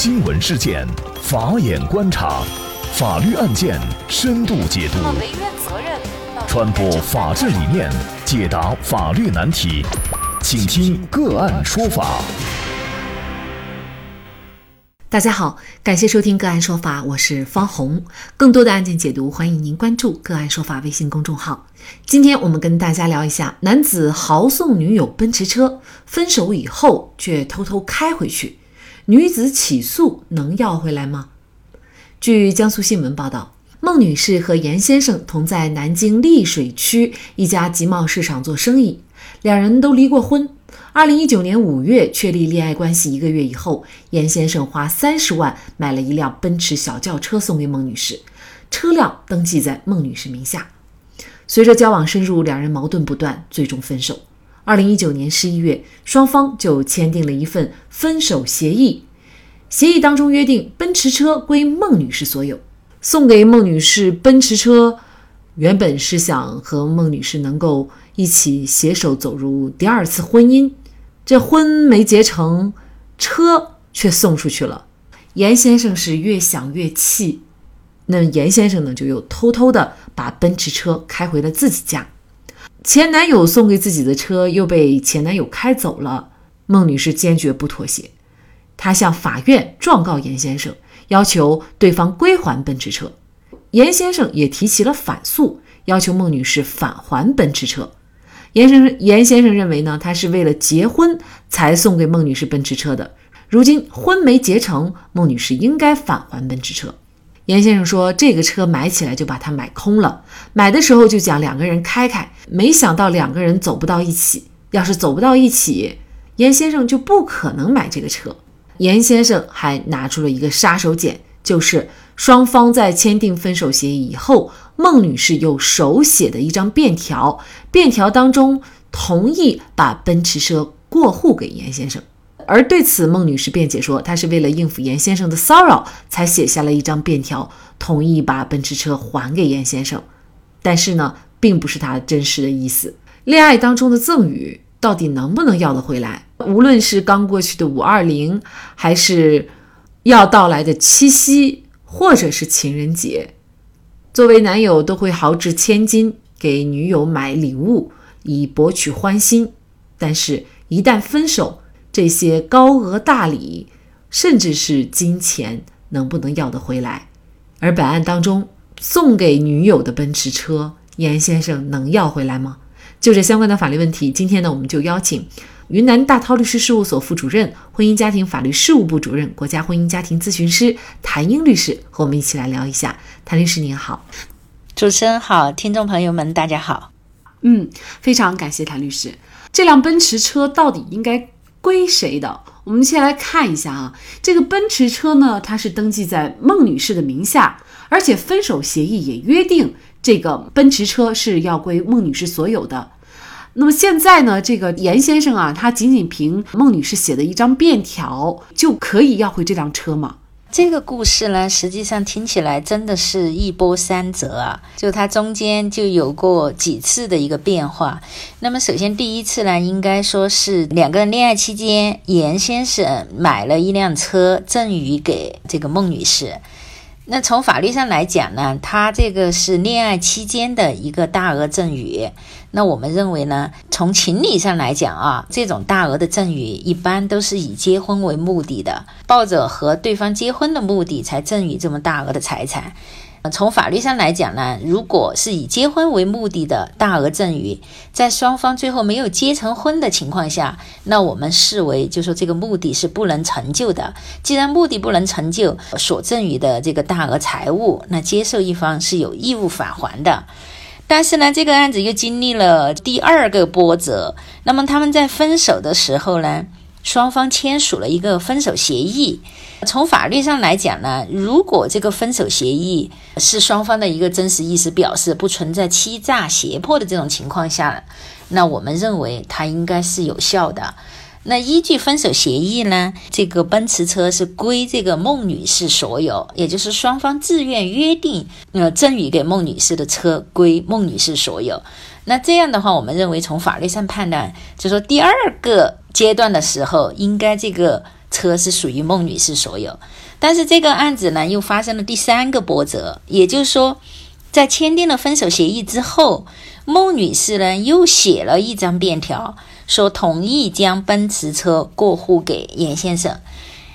新闻事件，法眼观察，法律案件深度解读，传播法治理念，解答法律难题，请听个案说法。大家好，感谢收听个案说法，我是方红。更多的案件解读，欢迎您关注个案说法微信公众号。今天我们跟大家聊一下，男子豪送女友奔驰车，分手以后却偷偷开回去，女子起诉能要回来吗？据江苏新闻报道，孟女士和严先生同在南京溧水区一家集贸市场做生意，两人都离过婚。二零一九年五月确立恋爱关系一个月以后，严先生花三十万买了一辆奔驰小轿车送给孟女士，车辆登记在孟女士名下。随着交往深入，两人矛盾不断，最终分手。二零一九年十一月，双方就签订了一份分手协议，协议当中约定奔驰车归孟女士所有，送给孟女士奔驰车。原本是想和孟女士能够一起携手走入第二次婚姻，这婚没结成，车却送出去了。严先生是越想越气，那严先生呢就又偷偷的把奔驰车开回了自己家。前男友送给自己的车又被前男友开走了，孟女士坚决不妥协，她向法院状告严先生，要求对方归还奔驰车。严先生也提起了反诉，要求孟女士返还奔驰车。严先生严先生认为呢，他是为了结婚才送给孟女士奔驰车的。如今婚没结成，孟女士应该返还奔驰车。严先生说，这个车买起来就把它买空了，买的时候就讲两个人开开，没想到两个人走不到一起。要是走不到一起，严先生就不可能买这个车。严先生还拿出了一个杀手锏，就是。双方在签订分手协议以后，孟女士又手写的一张便条，便条当中同意把奔驰车过户给严先生。而对此，孟女士辩解说，她是为了应付严先生的骚扰，才写下了一张便条，同意把奔驰车还给严先生。但是呢，并不是她真实的意思。恋爱当中的赠与到底能不能要得回来？无论是刚过去的五二零，还是要到来的七夕。或者是情人节，作为男友都会豪掷千金给女友买礼物以博取欢心，但是，一旦分手，这些高额大礼，甚至是金钱，能不能要得回来？而本案当中送给女友的奔驰车，严先生能要回来吗？就这相关的法律问题，今天呢，我们就邀请。云南大韬律师事务所副主任、婚姻家庭法律事务部主任、国家婚姻家庭咨询师谭英律师和我们一起来聊一下。谭律师您好，主持人好，听众朋友们大家好。嗯，非常感谢谭律师。这辆奔驰车到底应该归谁的？我们先来看一下啊，这个奔驰车呢，它是登记在孟女士的名下，而且分手协议也约定这个奔驰车是要归孟女士所有的。那么现在呢，这个严先生啊，他仅仅凭孟女士写的一张便条就可以要回这辆车吗？这个故事呢，实际上听起来真的是一波三折啊，就它中间就有过几次的一个变化。那么首先第一次呢，应该说是两个人恋爱期间，严先生买了一辆车赠予给这个孟女士。那从法律上来讲呢，他这个是恋爱期间的一个大额赠与。那我们认为呢，从情理上来讲啊，这种大额的赠与一般都是以结婚为目的的，抱着和对方结婚的目的才赠与这么大额的财产。从法律上来讲呢，如果是以结婚为目的的大额赠与，在双方最后没有结成婚的情况下，那我们视为就说这个目的是不能成就的。既然目的不能成就，所赠与的这个大额财物，那接受一方是有义务返还的。但是呢，这个案子又经历了第二个波折。那么他们在分手的时候呢？双方签署了一个分手协议。从法律上来讲呢，如果这个分手协议是双方的一个真实意思表示，不存在欺诈、胁迫的这种情况下，那我们认为它应该是有效的。那依据分手协议呢，这个奔驰车是归这个孟女士所有，也就是双方自愿约定，呃，赠与给孟女士的车归孟女士所有。那这样的话，我们认为从法律上判断，就说第二个阶段的时候，应该这个。车是属于孟女士所有。但是这个案子呢，又发生了第三个波折，也就是说，在签订了分手协议之后，孟女士呢又写了一张便条，说同意将奔驰车过户给严先生。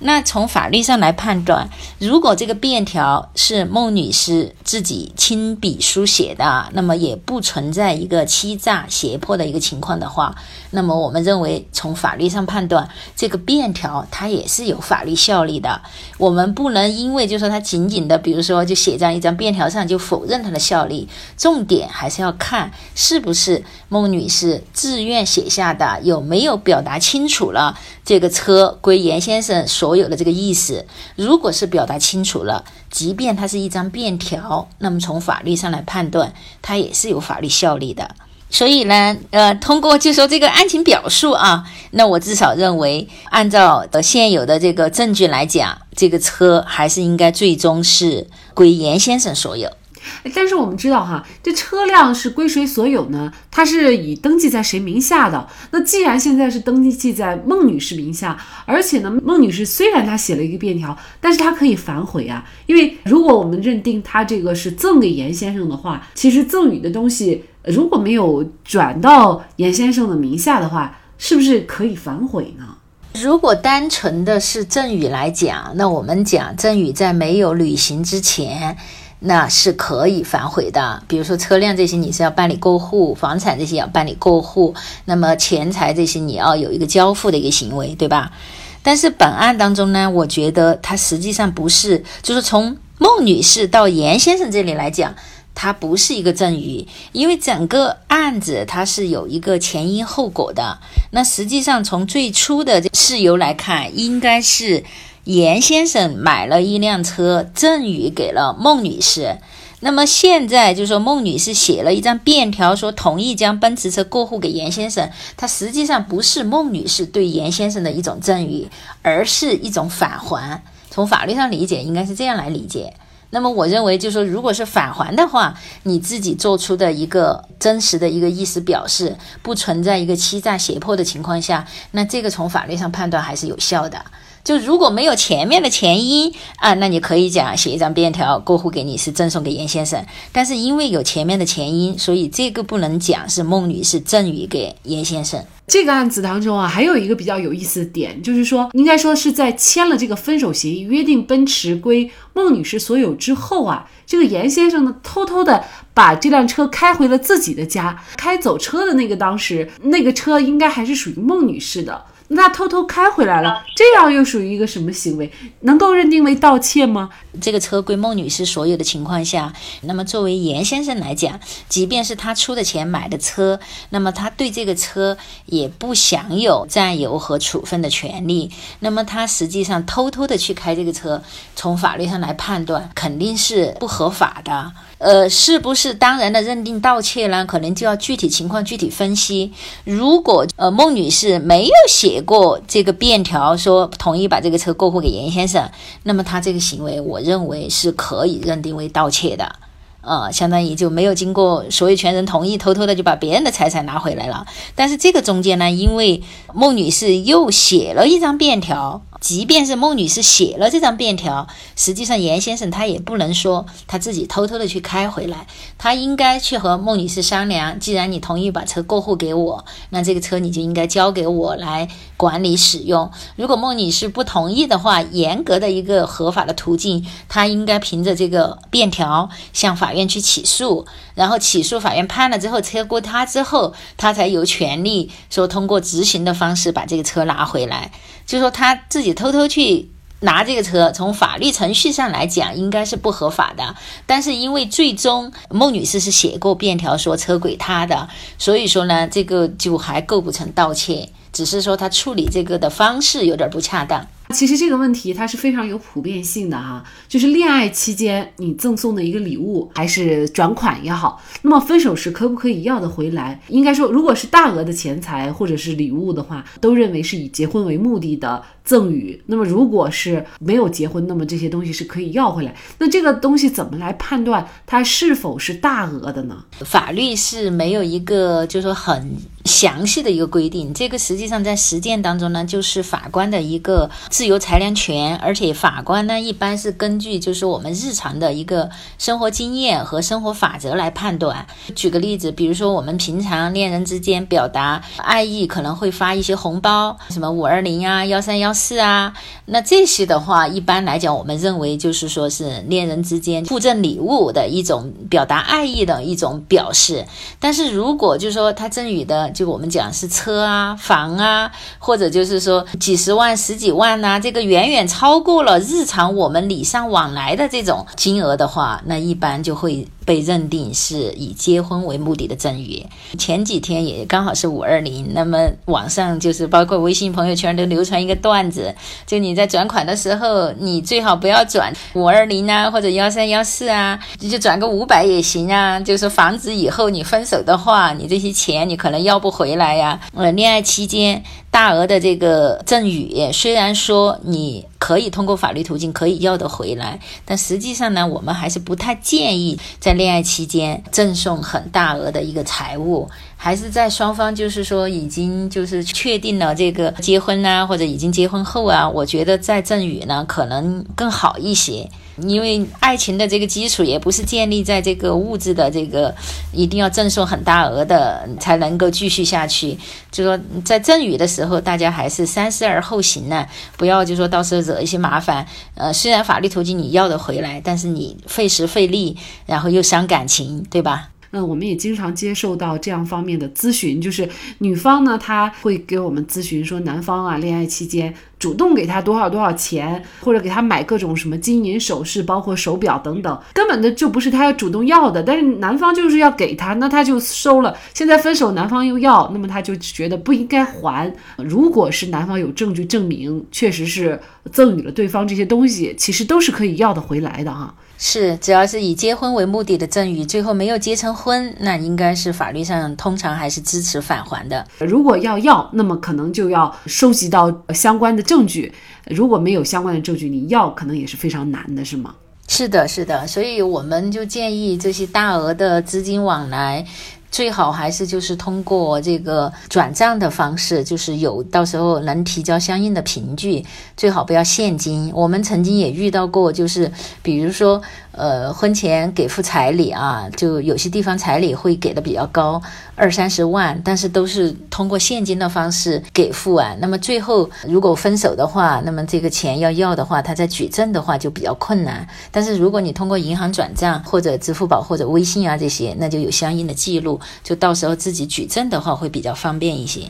那从法律上来判断，如果这个便条是孟女士自己亲笔书写的，那么也不存在一个欺诈胁迫的一个情况的话，那么我们认为从法律上判断，这个便条它也是有法律效力的。我们不能因为就说它仅仅的，比如说就写在一张便条上就否认它的效力。重点还是要看是不是孟女士自愿写下的，有没有表达清楚了这个车归严先生所。所有的这个意思，如果是表达清楚了，即便它是一张便条，那么从法律上来判断，它也是有法律效力的。所以呢，呃，通过就说这个案情表述啊，那我至少认为，按照呃现有的这个证据来讲，这个车还是应该最终是归严先生所有。但是我们知道哈，这车辆是归谁所有呢？它是以登记在谁名下的？那既然现在是登记在孟女士名下，而且呢，孟女士虽然她写了一个便条，但是她可以反悔啊。因为如果我们认定她这个是赠给严先生的话，其实赠与的东西如果没有转到严先生的名下的话，是不是可以反悔呢？如果单纯的是赠与来讲，那我们讲赠与在没有履行之前。那是可以反悔的，比如说车辆这些你是要办理过户，房产这些要办理过户，那么钱财这些你要有一个交付的一个行为，对吧？但是本案当中呢，我觉得它实际上不是，就是从孟女士到严先生这里来讲，它不是一个赠与，因为整个案子它是有一个前因后果的。那实际上从最初的事由来看，应该是。严先生买了一辆车，赠与给了孟女士。那么现在就说孟女士写了一张便条，说同意将奔驰车过户给严先生。它实际上不是孟女士对严先生的一种赠与，而是一种返还。从法律上理解，应该是这样来理解。那么我认为，就说如果是返还的话，你自己做出的一个真实的一个意思表示，不存在一个欺诈胁迫的情况下，那这个从法律上判断还是有效的。就如果没有前面的前因啊，那你可以讲写一张便条过户给你，是赠送给严先生。但是因为有前面的前因，所以这个不能讲是孟女士赠与给严先生。这个案子当中啊，还有一个比较有意思的点，就是说，应该说是在签了这个分手协议，约定奔驰归孟女士所有之后啊，这个严先生呢，偷偷的把这辆车开回了自己的家，开走车的那个当时那个车应该还是属于孟女士的。那偷偷开回来了，这样又属于一个什么行为？能够认定为盗窃吗？这个车归孟女士所有的情况下，那么作为严先生来讲，即便是他出的钱买的车，那么他对这个车也不享有占有和处分的权利。那么他实际上偷偷的去开这个车，从法律上来判断，肯定是不合法的。呃，是不是当然的认定盗窃呢？可能就要具体情况具体分析。如果呃孟女士没有写写过这个便条，说同意把这个车过户给严先生，那么他这个行为，我认为是可以认定为盗窃的。呃，相当于就没有经过所有权人同意，偷偷的就把别人的财产拿回来了。但是这个中间呢，因为孟女士又写了一张便条。即便是孟女士写了这张便条，实际上严先生他也不能说他自己偷偷的去开回来，他应该去和孟女士商量。既然你同意把车过户给我，那这个车你就应该交给我来管理使用。如果孟女士不同意的话，严格的一个合法的途径，他应该凭着这个便条向法院去起诉，然后起诉法院判了之后，车归他之后，他才有权利说通过执行的方式把这个车拿回来。就说他自己偷偷去拿这个车，从法律程序上来讲应该是不合法的。但是因为最终孟女士是写过便条说车归她的，所以说呢，这个就还构不成盗窃，只是说他处理这个的方式有点不恰当。其实这个问题它是非常有普遍性的哈，就是恋爱期间你赠送的一个礼物还是转款也好，那么分手时可不可以要得回来？应该说，如果是大额的钱财或者是礼物的话，都认为是以结婚为目的的赠与。那么如果是没有结婚，那么这些东西是可以要回来。那这个东西怎么来判断它是否是大额的呢？法律是没有一个就是说很。详细的一个规定，这个实际上在实践当中呢，就是法官的一个自由裁量权，而且法官呢一般是根据就是我们日常的一个生活经验和生活法则来判断。举个例子，比如说我们平常恋人之间表达爱意，可能会发一些红包，什么五二零啊、幺三幺是啊，那这些的话，一般来讲，我们认为就是说是恋人之间互赠礼物的一种表达爱意的一种表示。但是如果就是说他赠予的就我们讲是车啊、房啊，或者就是说几十万、十几万呐，这个远远超过了日常我们礼尚往来的这种金额的话，那一般就会。被认定是以结婚为目的的赠与。前几天也刚好是五二零，那么网上就是包括微信朋友圈都流传一个段子，就你在转款的时候，你最好不要转五二零啊，或者幺三幺四啊，你就转个五百也行啊，就是防止以后你分手的话，你这些钱你可能要不回来呀。呃，恋爱期间大额的这个赠与，虽然说你。可以通过法律途径可以要得回来，但实际上呢，我们还是不太建议在恋爱期间赠送很大额的一个财物，还是在双方就是说已经就是确定了这个结婚啊，或者已经结婚后啊，我觉得再赠与呢可能更好一些。因为爱情的这个基础也不是建立在这个物质的这个一定要赠送很大额的才能够继续下去。就说在赠与的时候，大家还是三思而后行呢，不要就说到时候惹一些麻烦。呃，虽然法律途径你要得回来，但是你费时费力，然后又伤感情，对吧？嗯，我们也经常接受到这样方面的咨询，就是女方呢，她会给我们咨询说，男方啊，恋爱期间主动给他多少多少钱，或者给他买各种什么金银首饰，包括手表等等，根本的就不是他要主动要的，但是男方就是要给他，那他就收了。现在分手，男方又要，那么他就觉得不应该还。如果是男方有证据证明确实是赠予了对方这些东西，其实都是可以要得回来的哈。是，只要是以结婚为目的的赠与，最后没有结成婚，那应该是法律上通常还是支持返还的。如果要要，那么可能就要收集到相关的证证据。如果没有相关的证据，你要可能也是非常难的，是吗？是的，是的。所以我们就建议这些大额的资金往来。最好还是就是通过这个转账的方式，就是有到时候能提交相应的凭据，最好不要现金。我们曾经也遇到过，就是比如说。呃，婚前给付彩礼啊，就有些地方彩礼会给的比较高，二三十万，但是都是通过现金的方式给付啊。那么最后如果分手的话，那么这个钱要要的话，他在举证的话就比较困难。但是如果你通过银行转账或者支付宝或者微信啊这些，那就有相应的记录，就到时候自己举证的话会比较方便一些。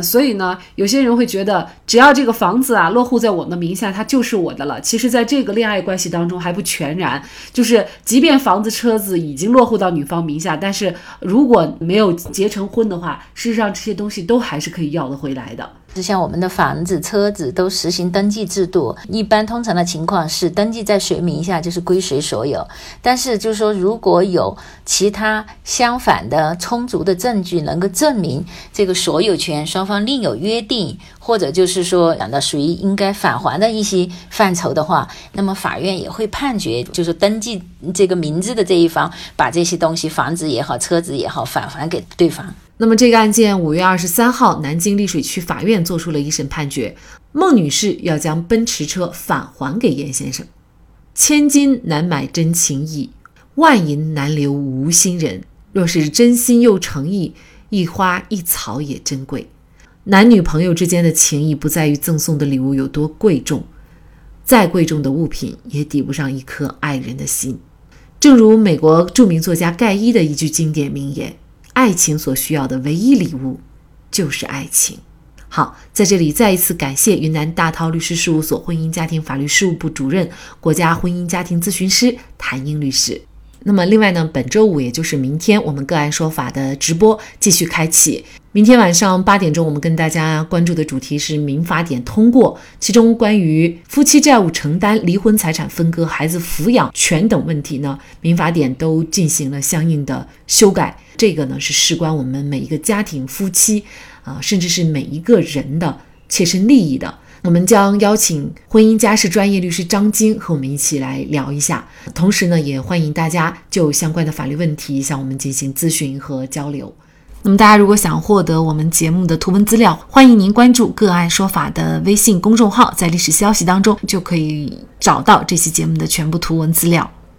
所以呢，有些人会觉得，只要这个房子啊落户在我的名下，它就是我的了。其实，在这个恋爱关系当中还不全然，就是即便房子、车子已经落户到女方名下，但是如果没有结成婚的话，事实上这些东西都还是可以要得回来的。像我们的房子、车子都实行登记制度，一般通常的情况是登记在谁名下就是归谁所有。但是就是说，如果有其他相反的充足的证据能够证明这个所有权双方另有约定，或者就是说讲的属于应该返还的一些范畴的话，那么法院也会判决，就是登记这个名字的这一方把这些东西，房子也好、车子也好返还给对方。那么这个案件五月二十三号，南京溧水区法院作出了一审判决，孟女士要将奔驰车返还给严先生。千金难买真情意，万银难留无心人。若是真心又诚意，一花一草也珍贵。男女朋友之间的情谊，不在于赠送的礼物有多贵重，再贵重的物品也抵不上一颗爱人的心。正如美国著名作家盖伊的一句经典名言。爱情所需要的唯一礼物，就是爱情。好，在这里再一次感谢云南大韬律师事务所婚姻家庭法律事务部主任、国家婚姻家庭咨询师谭英律师。那么，另外呢，本周五也就是明天，我们个案说法的直播继续开启。明天晚上八点钟，我们跟大家关注的主题是民法典通过，其中关于夫妻债务承担、离婚财产分割、孩子抚养权等问题呢，民法典都进行了相应的修改。这个呢是事关我们每一个家庭、夫妻啊，甚至是每一个人的切身利益的。我们将邀请婚姻家事专业律师张晶和我们一起来聊一下。同时呢，也欢迎大家就相关的法律问题向我们进行咨询和交流。那么，大家如果想获得我们节目的图文资料，欢迎您关注“个案说法”的微信公众号，在历史消息当中就可以找到这期节目的全部图文资料。